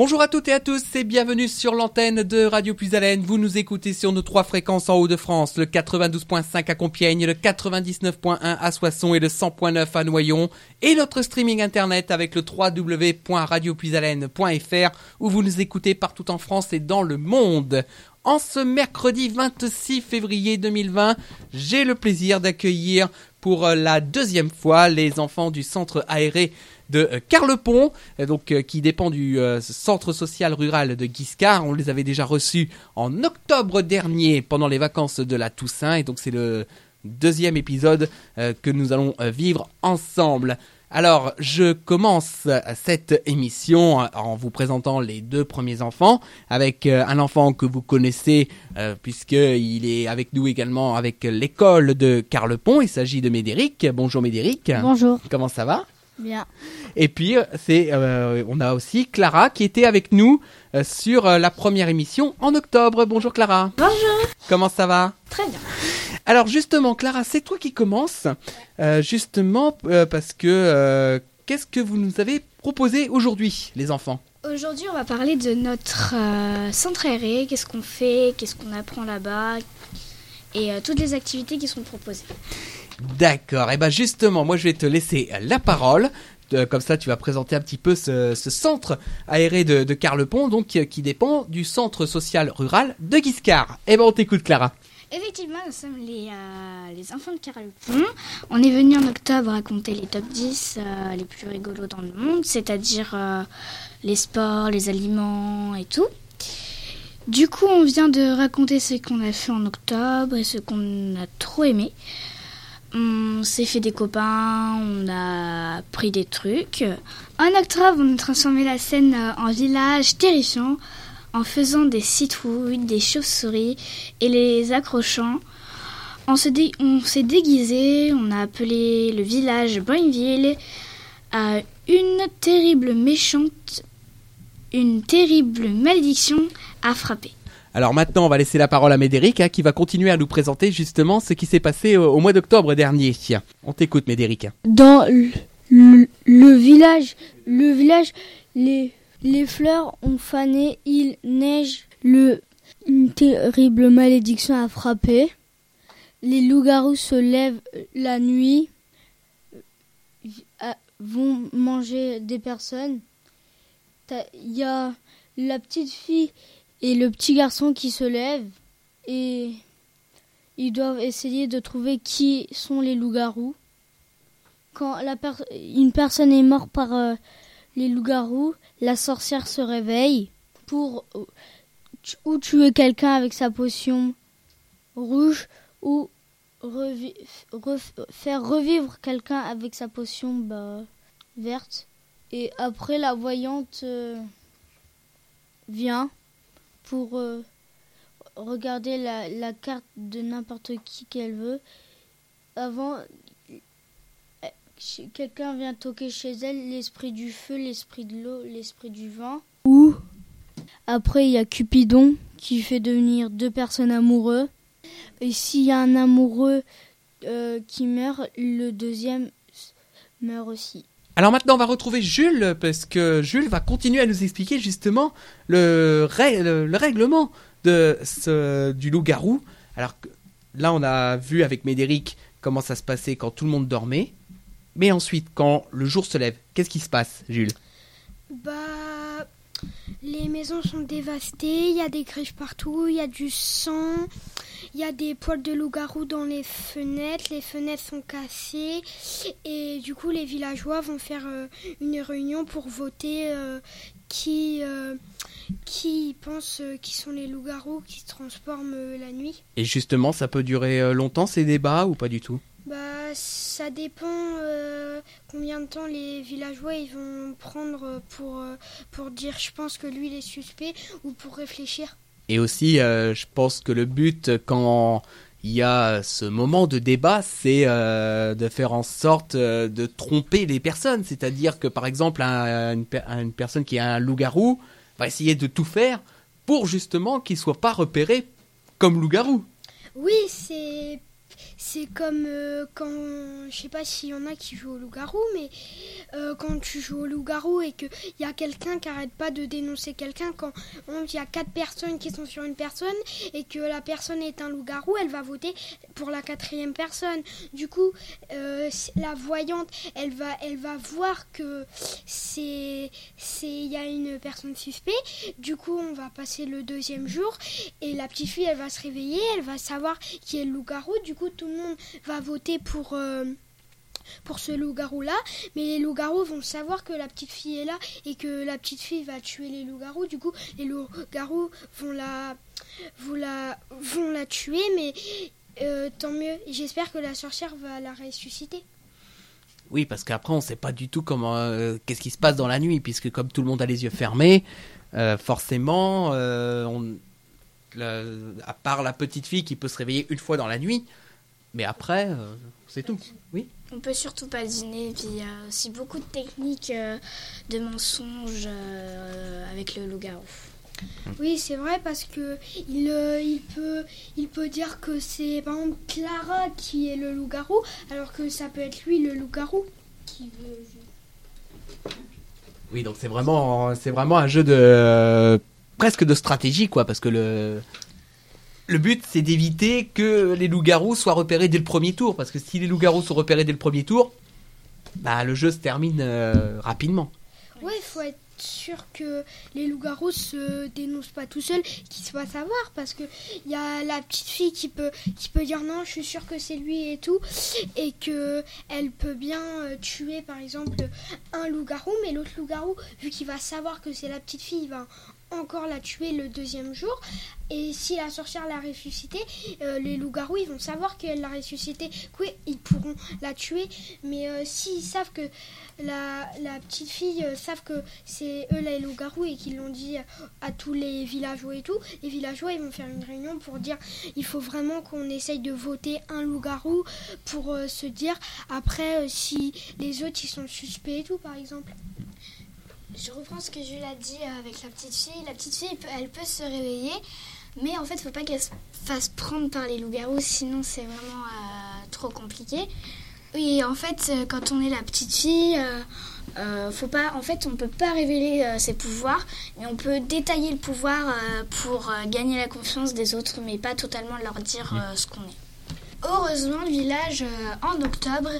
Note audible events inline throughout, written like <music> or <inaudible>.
Bonjour à toutes et à tous et bienvenue sur l'antenne de Radio Plus Haleine. Vous nous écoutez sur nos trois fréquences en Haut-de-France, le 92.5 à Compiègne, le 99.1 à Soissons et le 100.9 à Noyon et notre streaming internet avec le www.radioplushaleine.fr où vous nous écoutez partout en France et dans le monde. En ce mercredi 26 février 2020, j'ai le plaisir d'accueillir pour euh, la deuxième fois les enfants du centre aéré de euh, Carlepont, euh, donc qui dépend du centre social rural de Guiscard. On les avait déjà reçus en octobre dernier pendant les vacances de la Toussaint et donc c'est le deuxième épisode que nous allons vivre ensemble. Alors, je commence cette émission en vous présentant les deux premiers enfants, avec euh, un enfant que vous connaissez, euh, puisqu'il est avec nous également avec l'école de Carlepont. Il s'agit de Médéric. Bonjour Médéric. Bonjour. Comment ça va? Bien. et puis euh, c'est, euh, on a aussi Clara qui était avec nous euh, sur euh, la première émission en octobre. Bonjour Clara. Bonjour. Comment ça va? Très bien. Alors justement Clara, c'est toi qui commence, euh, justement euh, parce que euh, qu'est-ce que vous nous avez proposé aujourd'hui, les enfants? Aujourd'hui, on va parler de notre centre aéré, qu'est-ce qu'on fait, qu'est-ce qu'on apprend là-bas? Et toutes les activités qui sont proposées. D'accord. Et ben justement, moi je vais te laisser la parole. Comme ça, tu vas présenter un petit peu ce, ce centre aéré de, de Carlepont, donc qui, qui dépend du centre social rural de Guiscard. Et ben on t'écoute, Clara. Effectivement, nous sommes les, euh, enfants de Carlepont. On est venu en octobre raconter les top 10 euh, les plus rigolos dans le monde, c'est-à-dire euh, les sports, les aliments et tout. Du coup, on vient de raconter ce qu'on a fait en octobre et ce qu'on a trop aimé. On s'est fait des copains, on a pris des trucs. En octobre, on a transformé la scène en village terrifiant en faisant des citrouilles, des chauves-souris et les accrochant. On s'est dé- on s'est déguisé, on a appelé le village Boinville à une terrible méchante, une terrible malédiction a frappé. Alors maintenant, on va laisser la parole à Médéric hein, qui va continuer à nous présenter justement ce qui s'est passé au, au mois d'octobre dernier. Tiens, on t'écoute Médéric. Dans le, le- le village, le village, les, les fleurs ont fané, il neige, le, une terrible malédiction a frappé. Les loups-garous se lèvent la nuit, euh, vont manger des personnes. Il y a la petite fille et le petit garçon qui se lèvent et ils doivent essayer de trouver qui sont les loups-garous quand une personne est morte par euh, les loups-garous, la sorcière se réveille pour euh, ou tuer quelqu'un avec sa potion rouge ou faire revivre quelqu'un avec sa potion bah, verte. Et après, la voyante euh, vient pour euh, regarder la, carte de n'importe qui qu'elle veut. Avant, quelqu'un vient toquer chez elle l'esprit du feu, l'esprit de l'eau, l'esprit du vent. Ou après il y a Cupidon qui fait devenir deux personnes amoureux. Et s'il y a un amoureux euh, qui meurt, le deuxième meurt aussi. Alors maintenant, on va retrouver Jules parce que Jules va continuer à nous expliquer justement le, rè- le- le règlement de ce, du loup-garou. Alors là, on a vu avec Médéric comment ça se passait quand tout le monde dormait. Mais ensuite, quand le jour se lève, qu'est-ce qui se passe, Jules? Bah, les maisons sont dévastées, il y a des griffes partout, il y a du sang, il y a des poils de loup-garou dans les fenêtres, les fenêtres sont cassées et du coup les villageois vont faire euh, une réunion pour voter euh, qui, euh, qui pensent qui sont les loups-garous qui se transforment la nuit. Et justement, ça peut durer longtemps ces débats ou pas du tout? Bah, ça dépend euh, combien de temps les villageois ils vont prendre pour, euh, pour dire je pense que lui il est suspect ou pour réfléchir. Et aussi, euh, je pense que le but, quand il y a ce moment de débat, c'est euh, de faire en sorte euh, de tromper les personnes. C'est-à-dire que, par exemple, un- une, une personne qui a un loup-garou va essayer de tout faire pour justement qu'il soit pas repéré comme loup-garou. Oui, c'est c'est comme euh, quand je sais pas s'il y en a qui jouent au loup-garou, mais euh, quand tu joues au loup-garou et que il y a quelqu'un qui arrête pas de dénoncer quelqu'un, quand il y a quatre personnes qui sont sur une personne et que la personne est un loup-garou, elle va voter pour la quatrième personne. Du coup, euh, la voyante, elle va elle va voir que c'est c'est il y a une personne suspecte. Du coup, on va passer le deuxième jour et la petite fille, elle va se réveiller, elle va savoir qui est le loup-garou. Du coup, tout le monde va voter pour, euh, pour ce loup-garou-là. Mais les loups-garous vont savoir que la petite fille est là et que la petite fille va tuer les loups-garous. Du coup, les loups-garous vont la, vont la, vont la tuer. Mais euh, tant mieux. J'espère que la sorcière va la ressusciter. Oui, parce qu'après, on sait pas du tout comment, euh, qu'est-ce qui se passe dans la nuit, puisque comme tout le monde a les yeux fermés, forcément, à part la petite fille qui peut se réveiller une fois dans la nuit, mais après, euh, c'est tout. Oui. On peut surtout pas dîner, puis il y a aussi beaucoup de techniques euh, de mensonges euh, avec le loup-garou. Oui, c'est vrai parce que il, euh, il, peut, il peut dire que c'est par exemple Clara qui est le loup-garou, alors que ça peut être lui le loup-garou qui veut. Oui, donc c'est vraiment, c'est vraiment un jeu de euh, presque de stratégie, quoi, parce que le le but c'est d'éviter que les loups-garous soient repérés dès le premier tour, parce que si les loups-garous sont repérés dès le premier tour, bah le jeu se termine euh, rapidement. Ouais, il faut être sûr que les loups-garous se dénoncent pas tout seuls, qu'ils se savoir, parce que il y a la petite fille qui peut, qui peut dire non, je suis sûre que c'est lui et tout, et que elle peut bien euh, tuer par exemple un loup-garou, mais l'autre loup-garou, vu qu'il va savoir que c'est la petite fille, il va encore la tuer le deuxième jour. Et si la sorcière l'a ressuscitée, euh, les loups-garous, ils vont savoir qu'elle l'a ressuscitée. Oui, ils pourront la tuer. Mais euh, s'ils savent que la, petite fille euh, savent que c'est eux les loups-garous et qu'ils l'ont dit à tous les villageois et tout, les villageois, ils vont faire une réunion pour dire il faut vraiment qu'on essaye de voter un loup-garou pour euh, se dire après euh, si les autres, ils sont suspects et tout, par exemple. Je reprends ce que Jules a dit euh, avec la petite fille. La petite fille, elle peut- se réveiller, mais en fait, faut pas qu'elle se fasse prendre par les loups-garous, sinon c'est vraiment euh, trop compliqué. Oui, en fait, euh, quand on est la petite fille, euh, euh, faut pas, en fait, on peut pas révéler ses pouvoirs, mais on peut détailler le pouvoir pour gagner la confiance des autres, mais pas totalement leur dire ce qu'on est. Heureusement, le village, euh, en octobre,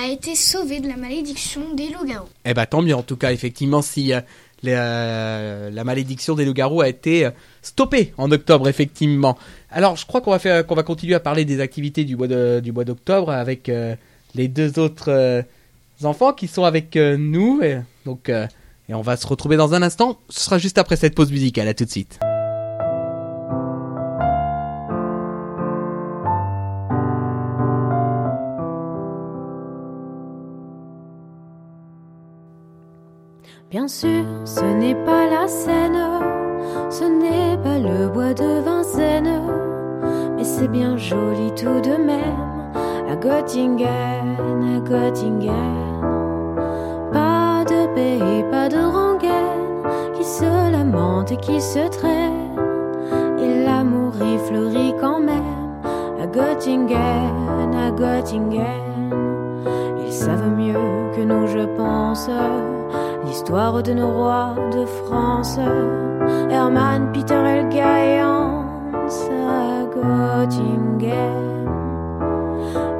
a été sauvé de la malédiction des loups-garous. Eh ben tant mieux en tout cas, effectivement, si euh, euh, la malédiction des loups-garous a été stoppée en octobre, effectivement. Alors, je crois qu'on va faire, qu'on va continuer à parler des activités du mois de- du mois d'octobre avec les deux autres enfants qui sont avec nous. Et, donc, et on va se retrouver dans un instant. Ce sera juste après cette pause musicale. À tout de suite. Bien sûr, ce n'est pas la Seine, ce n'est pas le bois de Vincennes, mais c'est bien joli tout de même. À Göttingen, à Göttingen. Pas de paix, pas de rengaine qui se lamente et qui se traîne, et l'amour y fleurit quand même. À Göttingen, à Göttingen. Ils savent mieux que nous, je pense, l'histoire de nos rois de France. Hermann, Peter, Helga et Hans à Göttingen.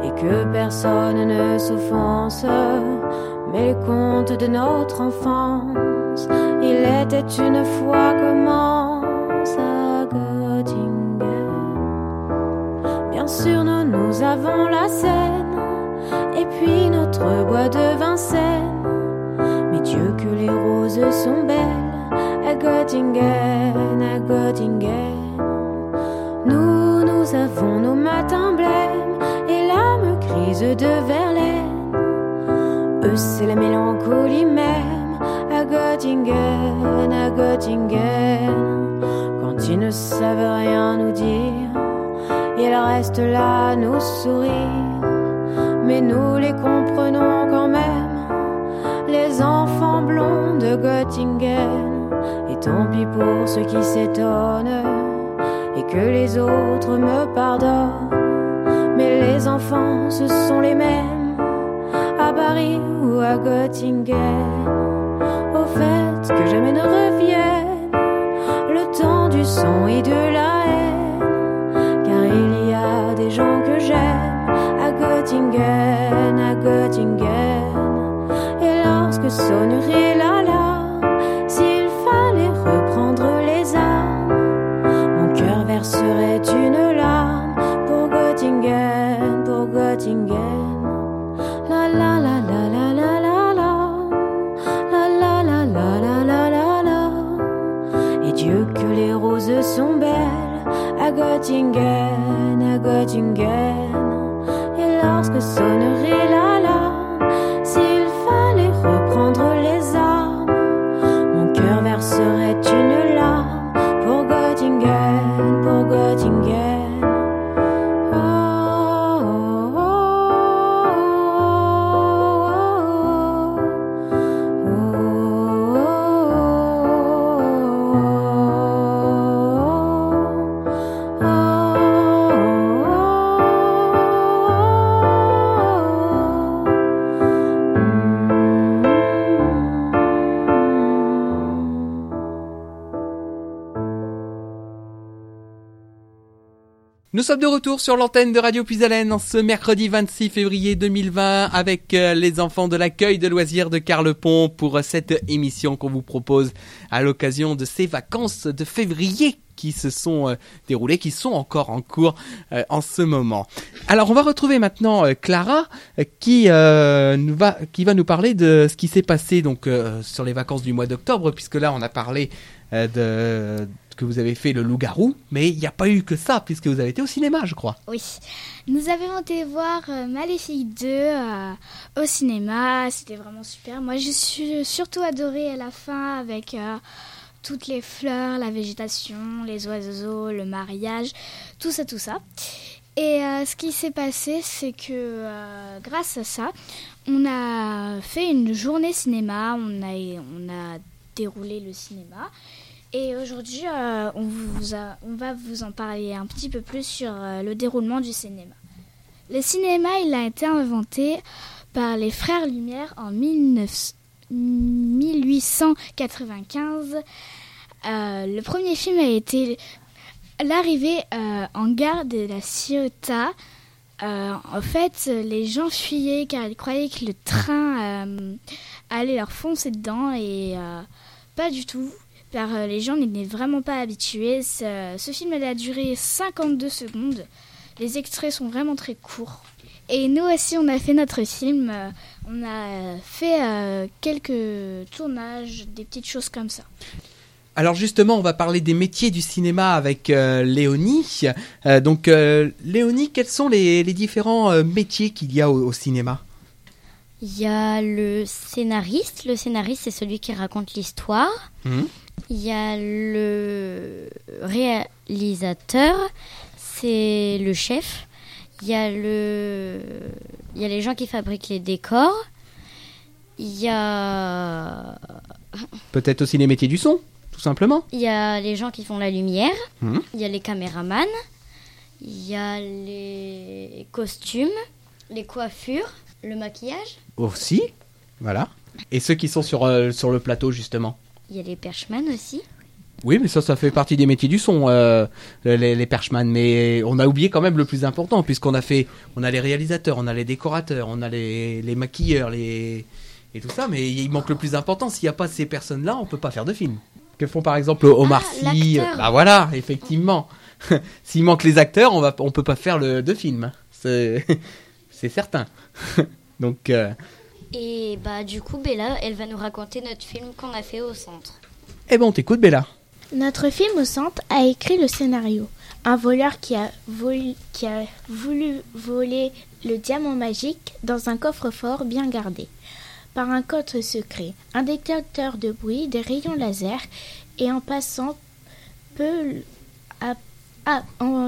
Et que personne ne s'offense, mais les contes de notre enfance. Il était une fois commence à Göttingen. Bien sûr, nous, nous avons la Seine, et puis notre bois de Vincennes. Dieu que les roses sont belles à Göttingen, à Göttingen. Nous, nous avons nos matins blêmes et l'âme grise de Verlaine. Eux, c'est la mélancolie même à Göttingen, à Göttingen. Quand ils ne savent rien nous dire, ils restent là à nous sourire. Mais nous les comprenons quand même de Göttingen. Et tant pis pour ceux qui s'étonnent et que les autres me pardonnent. Mais les enfants, ce sont les mêmes à Paris ou à Göttingen. Au fait que jamais ne revienne le temps du sang et de la haine. Car il y a des gens que j'aime à Göttingen, à Göttingen. Lorsque sonnerait l'alarme, s'il fallait reprendre les armes, mon cœur verserait une larme pour Göttingen, pour Göttingen. La la la la la la la la, la la la la la la la la. Et Dieu que les roses sont belles à Göttingen, à Göttingen. Et lorsque sonnerait l'alarme, Nous sommes de retour sur l'antenne de Radio Puisalène en ce mercredi 26 février 2020 avec euh, les enfants de l'accueil de loisirs de Carlepont pour euh, cette émission qu'on vous propose à l'occasion de ces vacances de février qui se sont euh, déroulés, qui sont encore en cours euh, en ce moment. Alors on va retrouver maintenant euh, Clara euh, qui va qui va nous parler de ce qui s'est passé donc sur les vacances du mois d'octobre puisque là on a parlé de que vous avez fait le loup-garou, mais il n'y a pas eu que ça puisque vous avez été au cinéma, je crois. Oui, nous avions été voir euh, Maléfique 2 euh, au cinéma, c'était vraiment super. Moi, suis surtout adorée à la fin avec toutes les fleurs, la végétation, les oiseaux, le mariage, tout ça, tout ça. Et euh, ce qui s'est passé, c'est que euh, grâce à ça, on a fait une journée cinéma, on a, on a déroulé le cinéma. Et aujourd'hui, euh, on, vous a- on va vous en parler un petit peu plus sur le déroulement du cinéma. Le cinéma, il a été inventé par les frères Lumière en 19 1895. Euh, le premier film a été l'arrivée euh, en gare de la Ciotat. Euh, en fait, les gens fuyaient car ils croyaient que le train euh, allait leur foncer dedans et pas du tout. Car les gens n'étaient vraiment pas habitués. Ce, film a duré 52 secondes. Les extraits sont vraiment très courts. Et nous aussi, on a fait notre film. Euh, On a fait euh, quelques tournages, des petites choses comme ça. Alors justement, on va parler des métiers du cinéma avec euh, Léonie. Euh, donc euh, Léonie, quels sont les, les différents euh, métiers qu'il y a au, au cinéma? Il y a le scénariste. Le scénariste, c'est celui qui raconte l'histoire. Mhm. Il y a le réalisateur, c'est le chef. Il y a le, il y a les gens qui fabriquent les décors. Il y a, Peut-être aussi les métiers du son, tout simplement. il y a les gens qui font la lumière. Mhm. Il y a les caméramans. Il y a les costumes, les coiffures, le maquillage. Aussi, voilà. Et ceux qui sont sur, euh, sur le plateau, justement. Il y a les perchemans aussi. Oui, mais ça, ça fait partie des métiers du son, euh, les, les perchman. Mais on a oublié quand même le plus important, puisqu'on a fait, on a les réalisateurs, on a les décorateurs, on a les, les maquilleurs, les et tout ça. Mais il manque le plus important. S'il n'y a pas ces personnes-là, on peut pas faire de film. Que font par exemple Omar Ah, Sy l'acteur. Bah voilà, effectivement. <laughs> S'il manque les acteurs, on va, on peut pas faire le de film. C'est, <laughs> c'est certain. <laughs> Donc. euh, Et bah du coup Bella, elle va nous raconter notre film qu'on a fait au centre. Eh ben, on t'écoute, Bella. Notre film au centre a écrit le scénario. Un voleur qui a, voulu voler le diamant magique dans un coffre-fort bien gardé. Par un code secret, un détecteur de bruit, des rayons laser et en passant peu...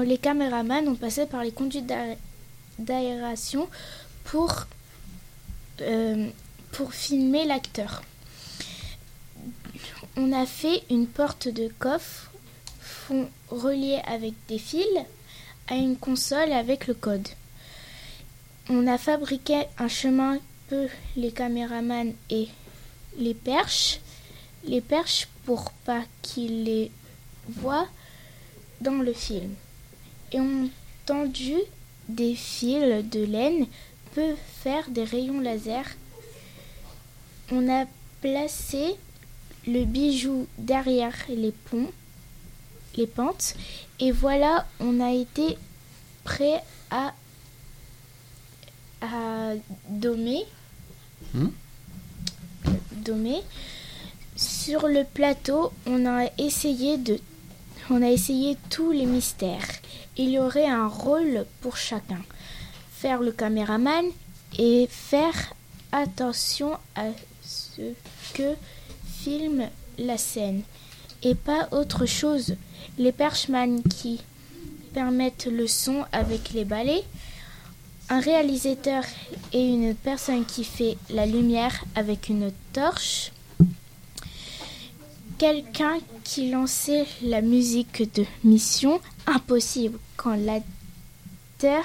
les caméramans ont passé par les conduites d'aé- d'aération euh, pour filmer l'acteur. On a fait une porte de coffre fond reliée avec des fils à une console avec le code. On a fabriqué un chemin peu les caméramans et les perches, les perches pour pas qu'ils les voient dans le film. Et on tendu des fils de laine peut faire des rayons laser. On a placé le bijou derrière les ponts, les pentes, et voilà, on a été prêt à, à domer. Hmm? Domer. Sur le plateau, on a essayé de, on a essayé tous les mystères. Il y aurait un rôle pour chacun. Faire le caméraman et faire attention à ce que filme la scène et pas autre chose. Les perchman qui permettent le son avec les balais, un réalisateur et une personne qui fait la lumière avec une torche, quelqu'un qui lançait la musique de Mission Impossible quand l'acteur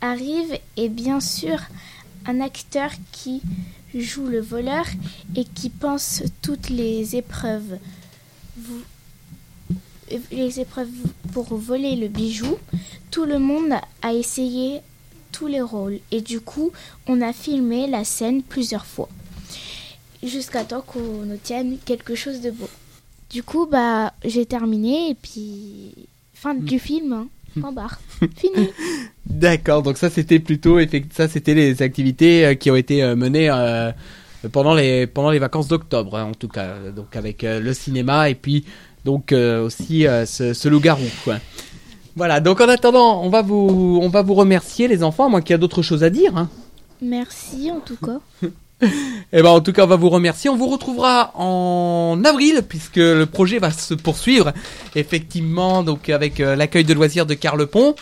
arrive et bien sûr un acteur qui joue le voleur et qui pense toutes les épreuves vous- les épreuves pour voler le bijou. Tout le monde a essayé tous les rôles et du coup on a filmé la scène plusieurs fois jusqu'à temps qu'on obtienne quelque chose de beau. Du coup, bah, j'ai terminé et puis fin du film. Hein. <laughs> Point barre. Fini. <laughs> D'accord, donc ça c'était plutôt ça c'était les activités euh, qui ont été euh, menées euh, pendant les pendant les vacances d'octobre hein, en tout cas, donc avec euh, le cinéma et puis donc euh, aussi ce, ce loup-garou. Voilà, donc en attendant, on va vous on va vous remercier les enfants, à moins qu'il y a d'autres choses à dire. Hein. Merci en tout cas. <laughs> Eh ben en tout cas on va vous remercier. On vous retrouvera en avril puisque le projet va se poursuivre effectivement donc avec euh, l'accueil de loisirs de Carlepont.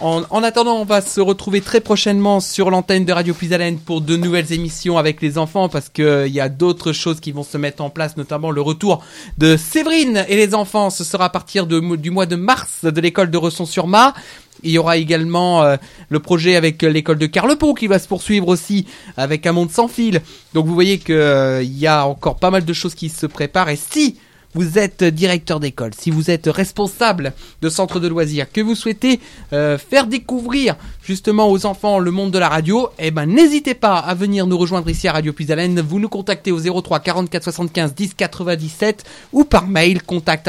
En, en attendant, on va se retrouver très prochainement sur l'antenne de Radio Puisalène pour de nouvelles émissions avec les enfants parce que il y a d'autres choses qui vont se mettre en place, notamment le retour de Séverine et les enfants. Ce sera à partir du mois de mars de l'école de Resson-sur-Mar. Il y aura également euh, le projet avec euh, l'école de Carlepont qui va se poursuivre aussi avec un monde sans fil. Donc vous voyez que euh, il y a encore pas mal de choses qui se préparent et si vous êtes directeur d'école, si vous êtes responsable de centre de loisirs, que vous souhaitez euh, faire découvrir justement aux enfants le monde de la radio, eh ben n'hésitez pas à venir nous rejoindre ici à Radio Puisalène. Vous nous contactez au 03 44 75 10 97 ou par mail contact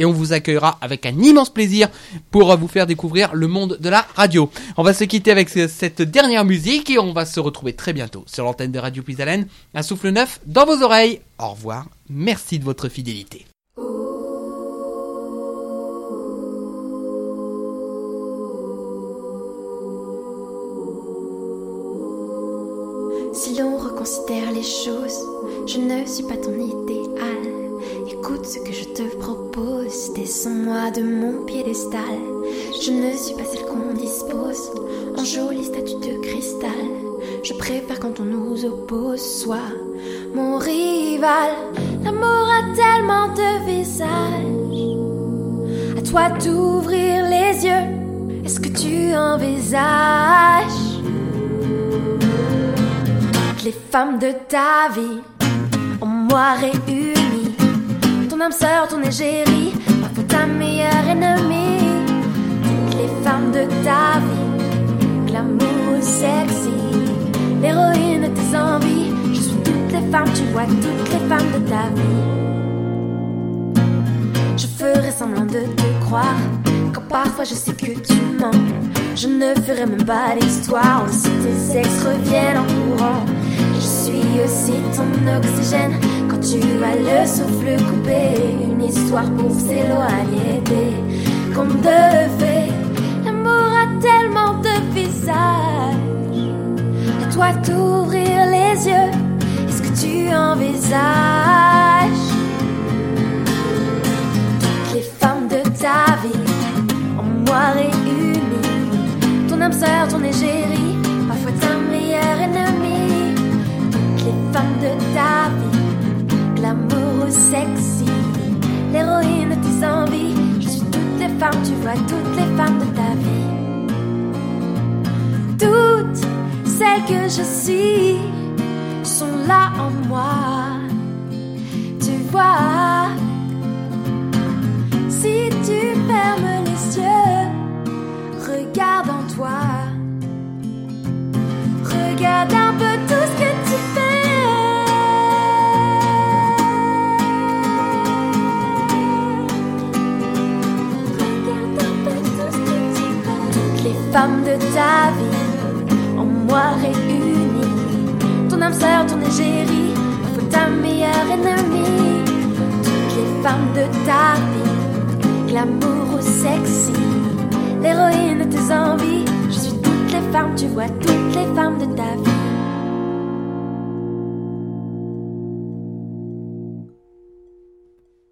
et on vous accueillera avec un immense plaisir pour vous faire découvrir le monde de la radio. On va se quitter avec ce- cette dernière musique et on va se retrouver très bientôt sur l'antenne de Radio Puisalène. Un souffle neuf dans vos oreilles. Au revoir. Merci de votre fidélité. Si l'on reconsidère les choses, je ne suis pas ton idéal. Écoute ce que je te propose, descends-moi de mon piédestal. Je ne suis pas celle qu'on dispose en jolie statue de cristal. Je préfère quand on nous oppose, soit mon rival. L'amour a tellement de visages. À toi d'ouvrir les yeux. Est-ce que tu envisages? Les femmes de ta vie en moi réunies. Ton âme sœur, ton égérie, parfois ta meilleure ennemie. Toutes les femmes de ta vie, glamour ou sexy, l'héroïne de tes envies. Je suis toutes les femmes, tu vois toutes les femmes de ta vie. Je ferai semblant de te croire quand parfois je sais que tu mens. Je ne ferai même pas l'histoire si tes ex reviennent en courant. Suis aussi ton oxygène quand tu as le souffle coupé. Une histoire pour s'éloigner des contes de fées. L'amour a tellement de visages. À toi d'ouvrir les yeux. Est-ce que tu envisages toutes les femmes de ta vie en moi réunies? Ton âme sœur, ton égérie, parfois ta meilleure ennemie. Les femmes de ta vie, glamour ou sexy, l'héroïne de tes envies. Je suis toutes les femmes, tu vois toutes les femmes de ta vie. Toutes celles que je suis sont là en moi. Tu vois,